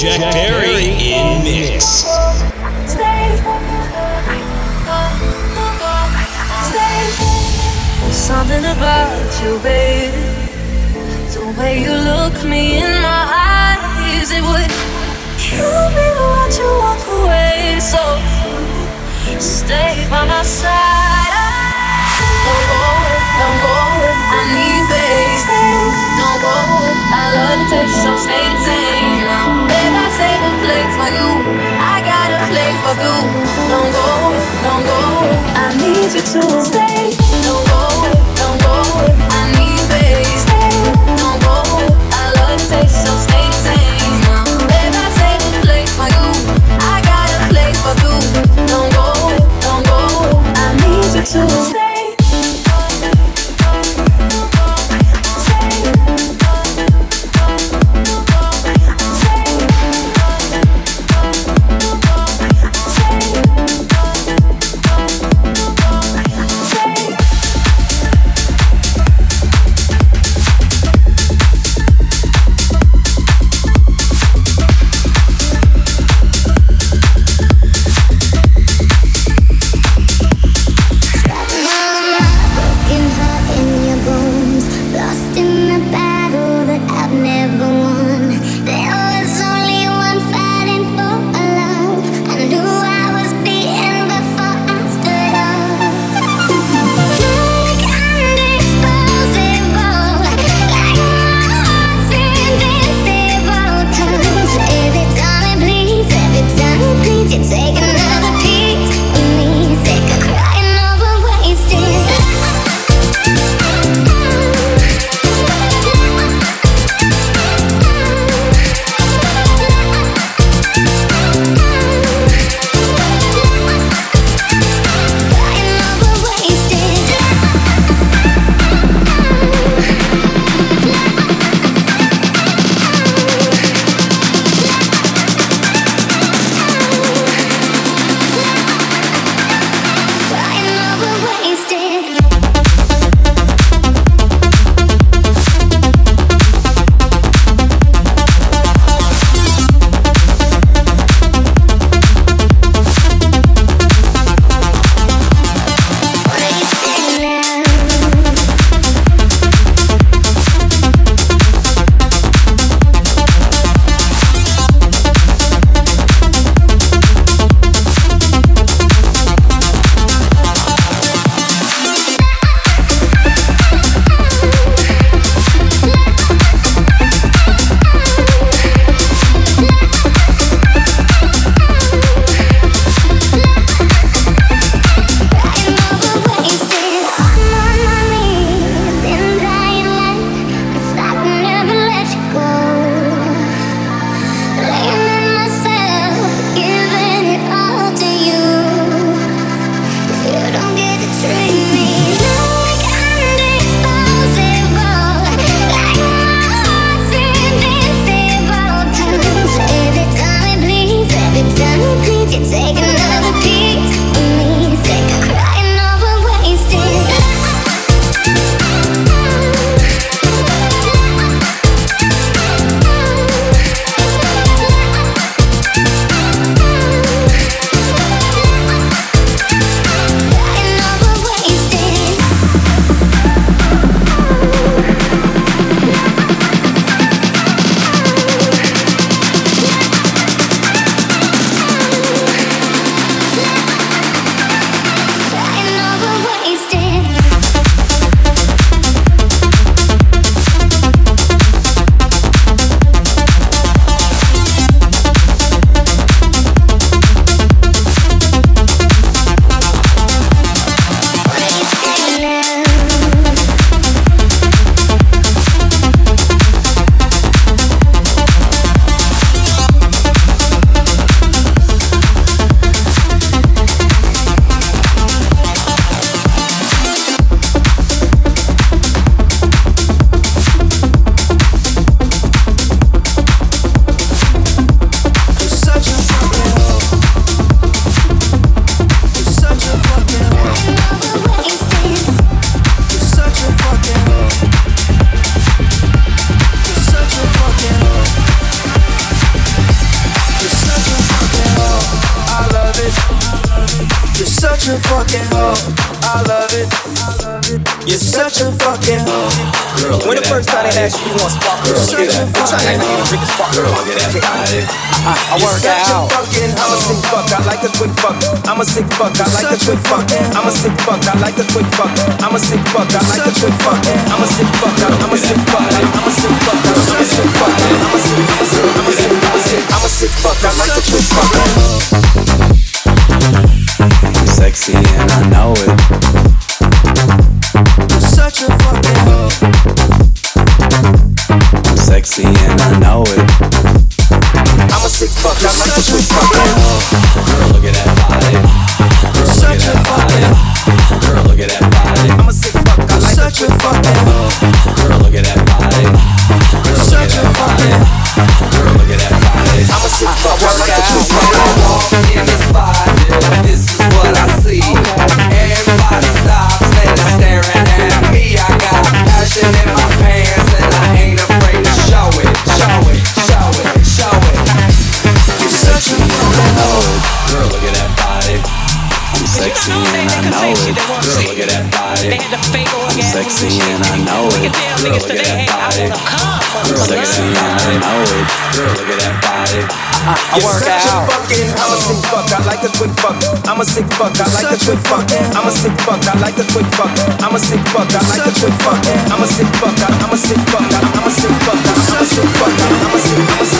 Stay. Jack Berry in mix. There's something about you, baby. The way you look me in my eyes, it would kill me to watch you walk away. So stay by my side. Don't go away, don't go away. I need I love the taste, stay I save a place for you. I got a place for. Don't go don't go. I need you to stay. Don't go don't go. I need space. Don't go. I love the taste, stay I save a place for you. I got a place for. Don't go don't go. I need you to stay. You're such a fucking girl. When the first time they asked you, you want spark, girl, look at that body. I'm trying to drink a spark, girl, look at that. I work out. Fucking, I'm a sick fuck. I like a quick fuck. I'm a sick fuck. I like a quick fuck. I'm a sick fuck. I like a quick fuck. I'm a sick fuck. I like a quick fuck. I'm a sick fuck. I'm a sick fuck. I'm a sick fuck. I'm a sick fuck. I'm a sick. I'm a sick. I'm a sick. I'm a sick. I'm a sick fuck. I like a quick fuck. I'm sexy and I know it. I'm Such a fucking hoe. I'm sexy and I know it. I'm a sick fuck, I'm like a quick fuck. Girl, look at that body. Girl, look at that body. Girl, look at that body. I'm a sick fuck, I like such a fucking hoe. Girl, look at that body. Girl, look at that body. Girl, look at that body. I'm a sick fuck, I like a quick When I fuck. walk in spot, yeah, this is what I sexy and I know it. Girl, look at that body. I'm sexy and I know it. Girl, look at that body. Girl, sexy and I know it. Girl, look at that body. I work out. I'm a sick fuck, I like a quick fuck. I'm a sick fuck, I like a quick fuck. I'm a sick fuck, I like a quick fuck. I'm a sick fuck, I like a quick fuck. I'm a sick fuck, I'm a sick fuck. I'm a sick fuck, I'm a sick fuck. I'm a sick, I'm a sick, I'm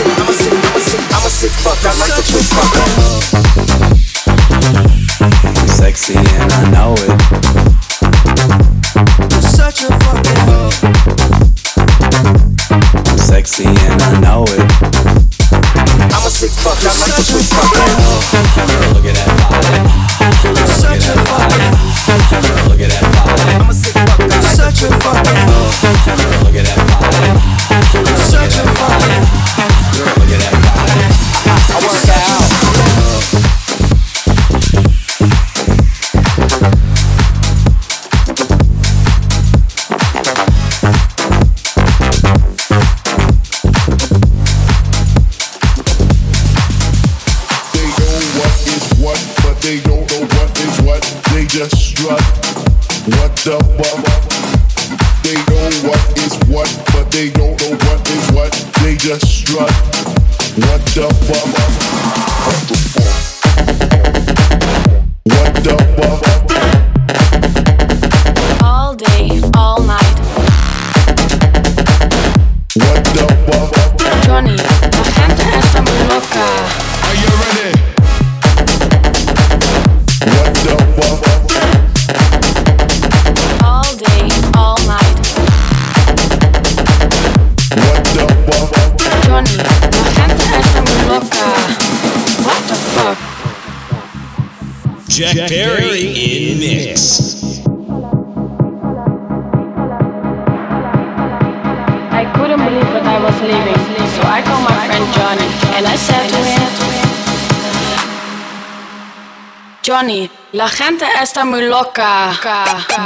está muy loca.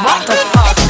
What the fuck?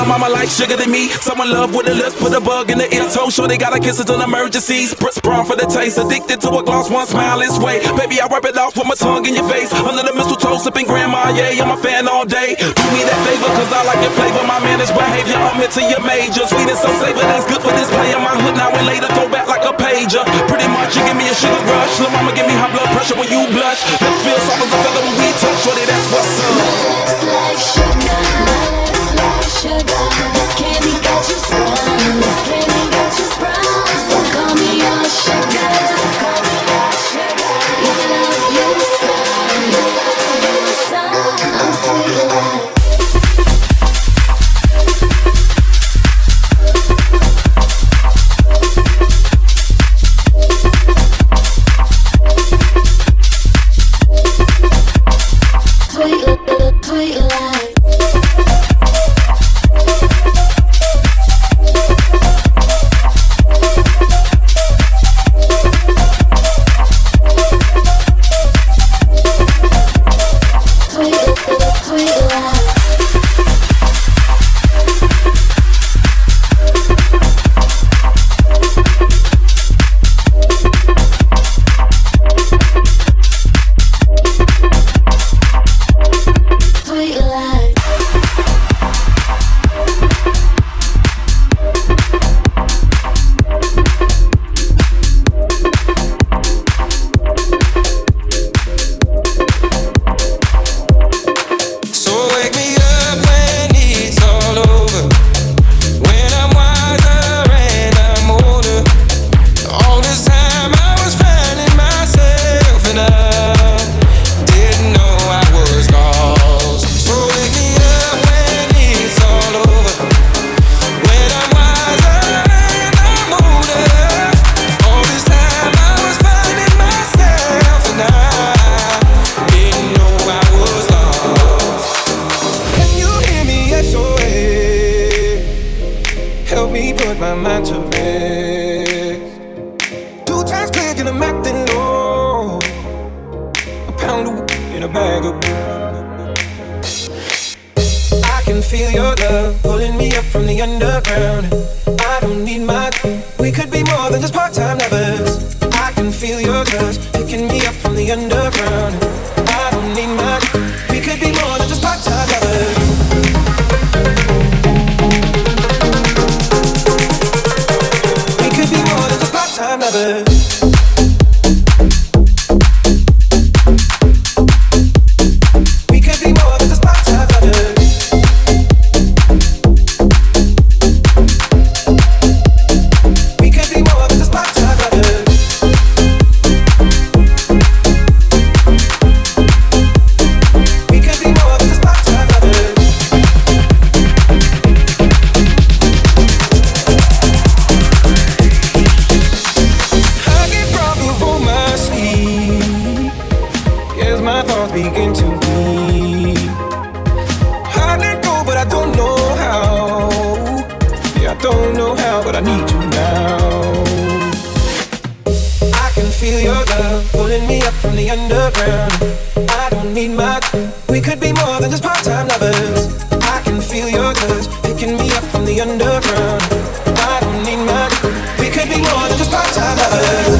Of mama like sugar to me. Someone love with a lips, put a bug in the ear, toe sure they gotta kiss on emergencies. Spritz prawn for the taste, addicted to a gloss, one smile is way. Baby, I wipe it off with my tongue in your face. Under the mistletoe, sipping Grand Marnier, yeah, I'm a fan all day. Do me that favor, cause I like your flavor. My managed behavior, I'm into your major. Sweet and so savor, that's good for this play in my hood now and later. Throw back like a pager. Pretty much, you give me a sugar rush. Lil' mama, give me high blood pressure when you blush. Let's feel soft as a feather when we touch. Shorty, that's what's up. Looks like sugar, sugar. Feel your love pulling me up from the underground. I don't need much. We could be more than just part-time lovers. I can feel your touch picking me up from the underground. I don't need much. We could be more than just part-time lovers.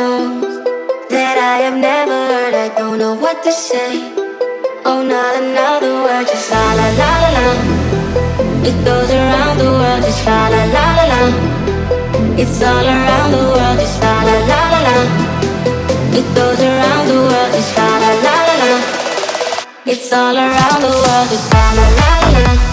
songs that I have never heard. I don't know what to say. Oh, not another word, just la la la la la. It goes around the world, just la la la la la. It's all around the world, just la la la la la. It goes around the world, just la la la la la. It's all around the world, just la la la la la.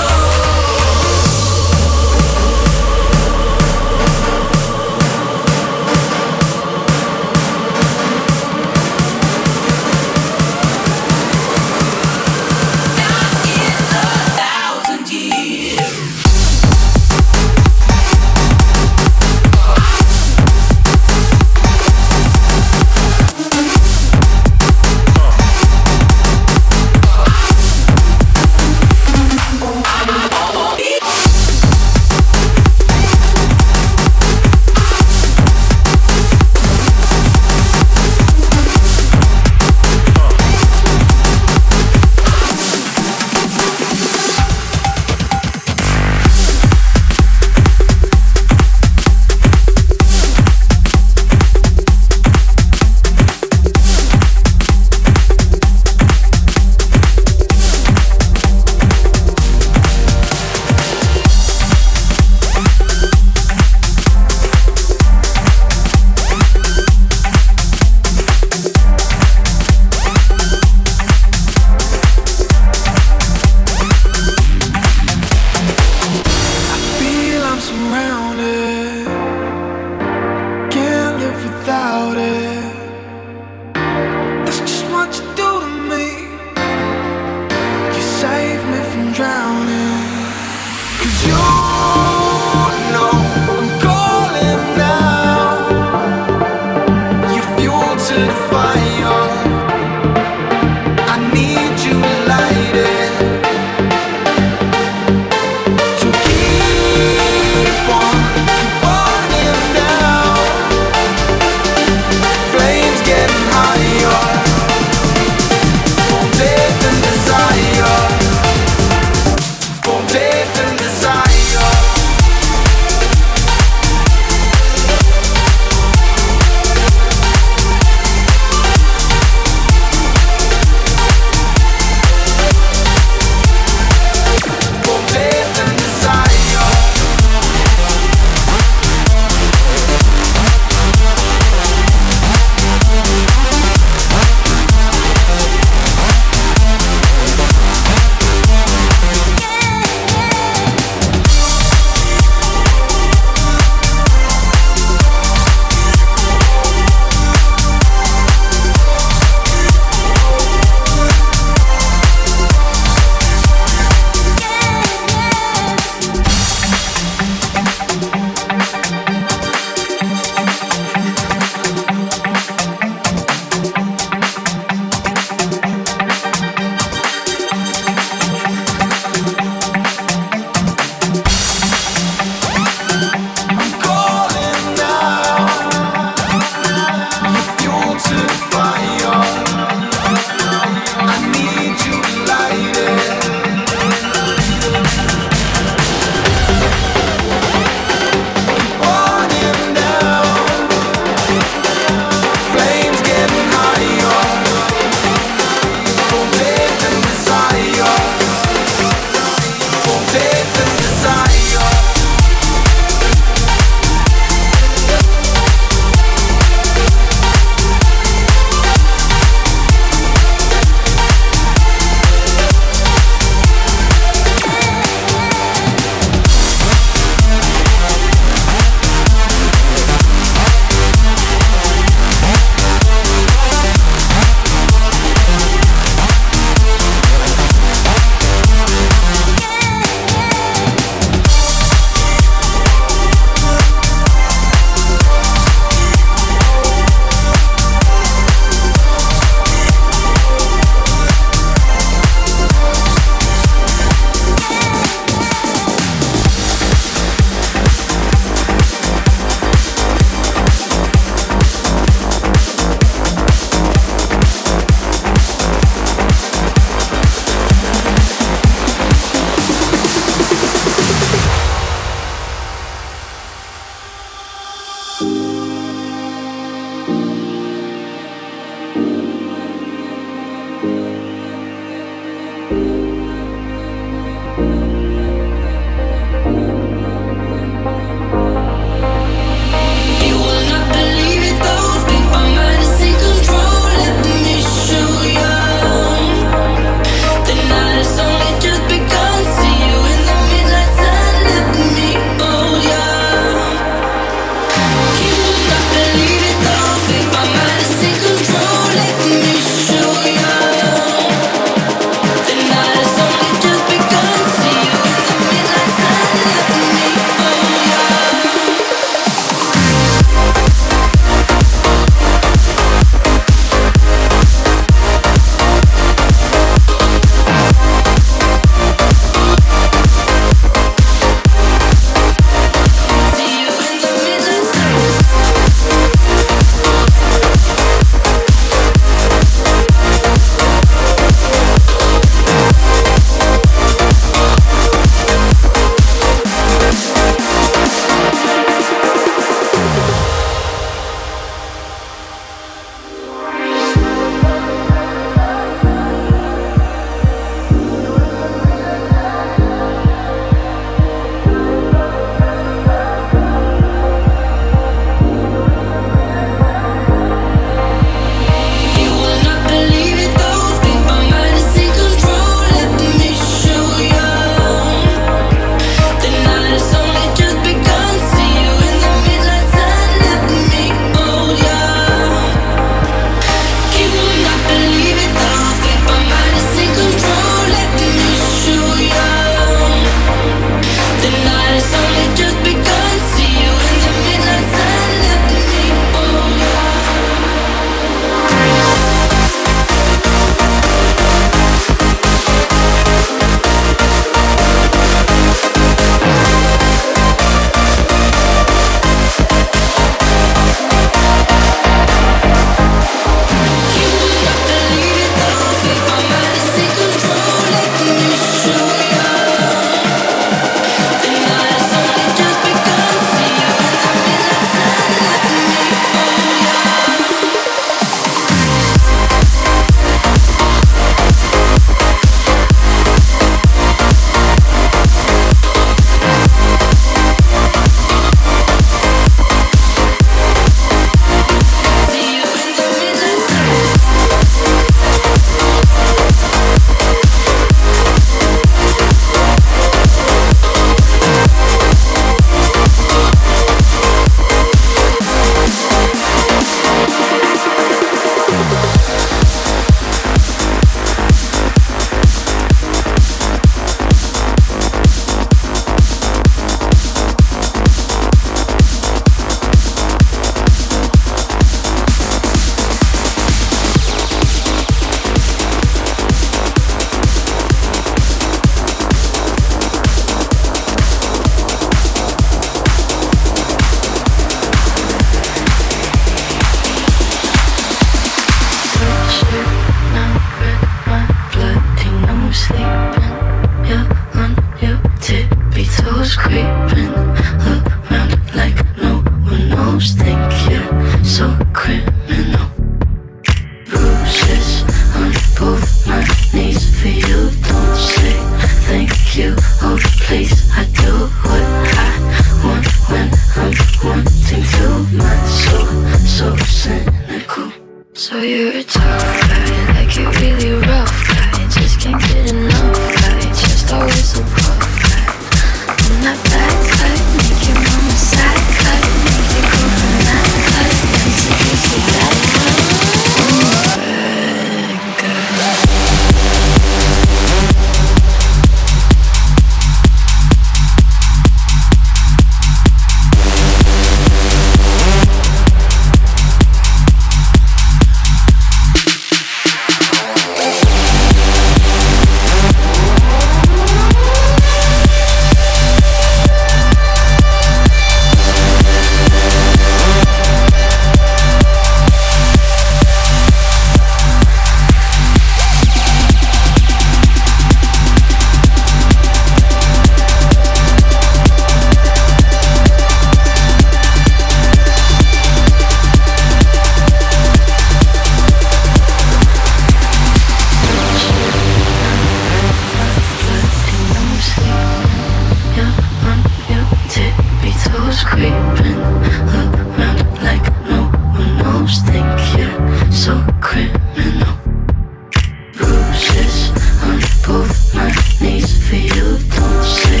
both my knees for you. Don't say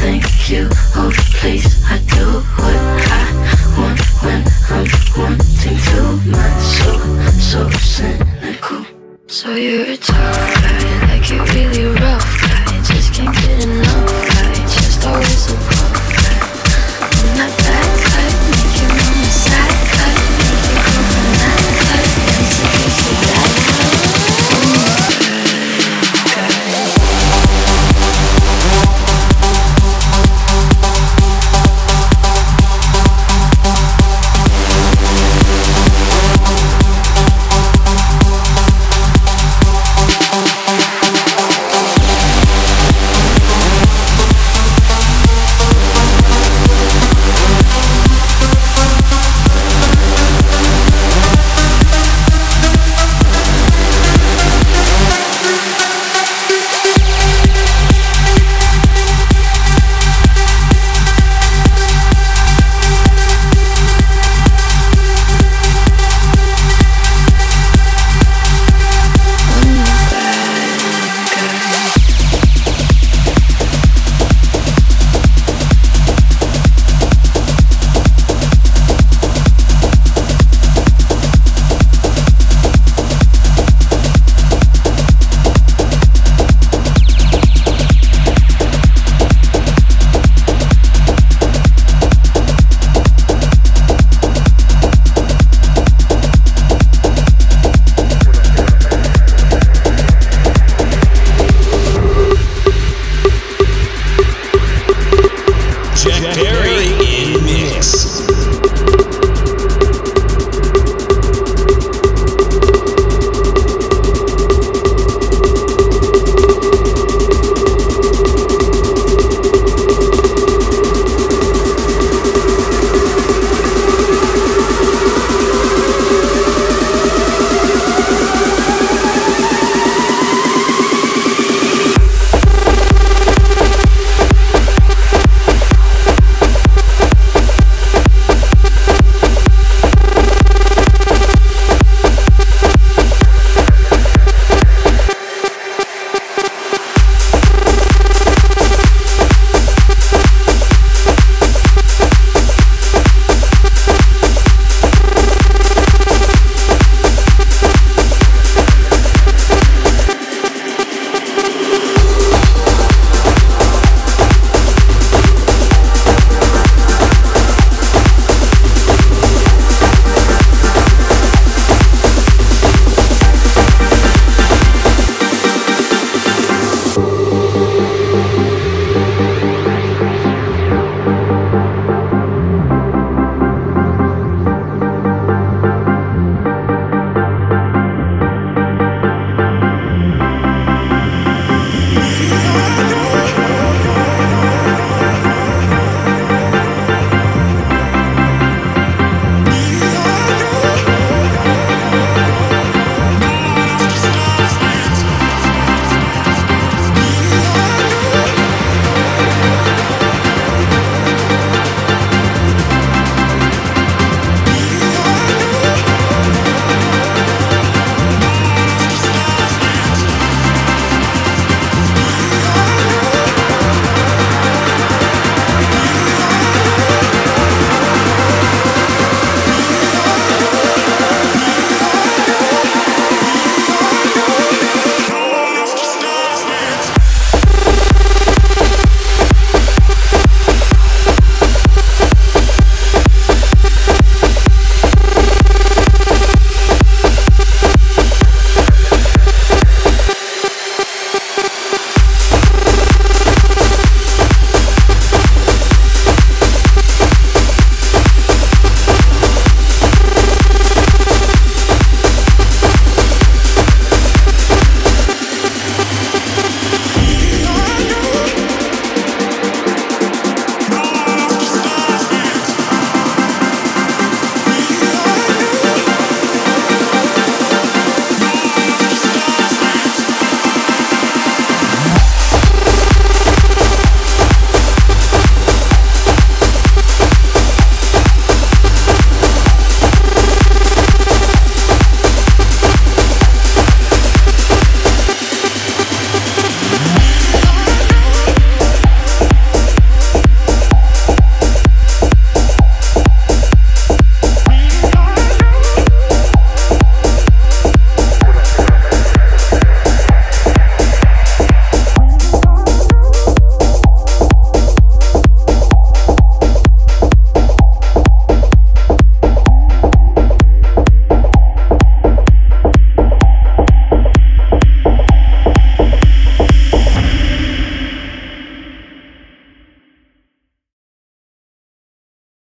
thank you, oh please, I do.